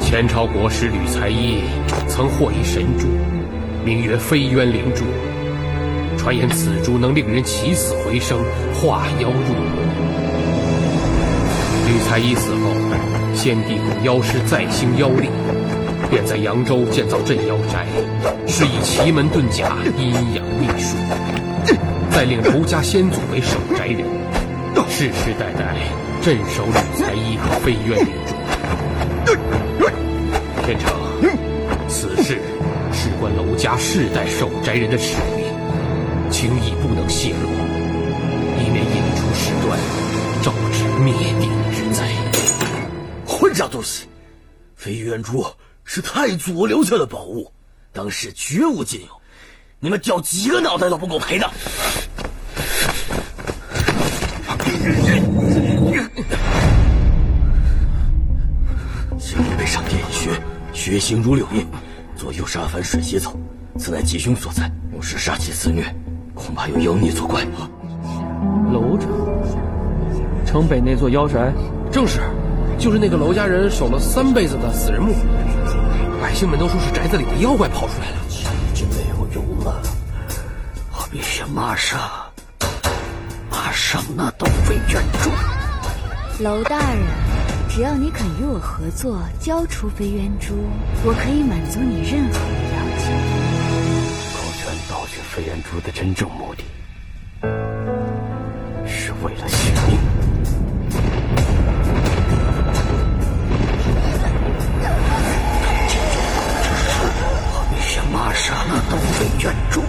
前朝国师吕才一曾获一神珠，名曰飞渊灵珠。传言此珠能令人起死回生，化妖入魔。吕才一死后，先帝恐妖师再兴妖力，便在扬州建造镇妖斋，施以奇门遁甲、阴阳秘术，再令刘家先祖为守宅人，世世代代镇守吕才一和飞渊灵珠。天成，此事事关楼家世代守宅人的使命，轻易不能泄露，以免引出事端，招致灭顶之灾。混账东西！飞渊珠是太祖留下的宝物，当时绝无仅有，你们掉几个脑袋都不够赔的。血行如柳叶，左右杀凡水血草，此乃吉凶所在。若是杀气肆虐，恐怕有妖孽作怪。楼着，城北那座妖宅，正是，就是那个楼家人守了三辈子的死人墓，百姓们都说是宅子里的妖怪跑出来了。就没有用了，我必须马上，马上拿到飞渊珠。娄大人，只要你肯与我合作，交出飞渊珠，我可以满足你任何的要求。高权盗取飞渊珠的真正目的，是为了性命。我必须马上拉东飞渊珠。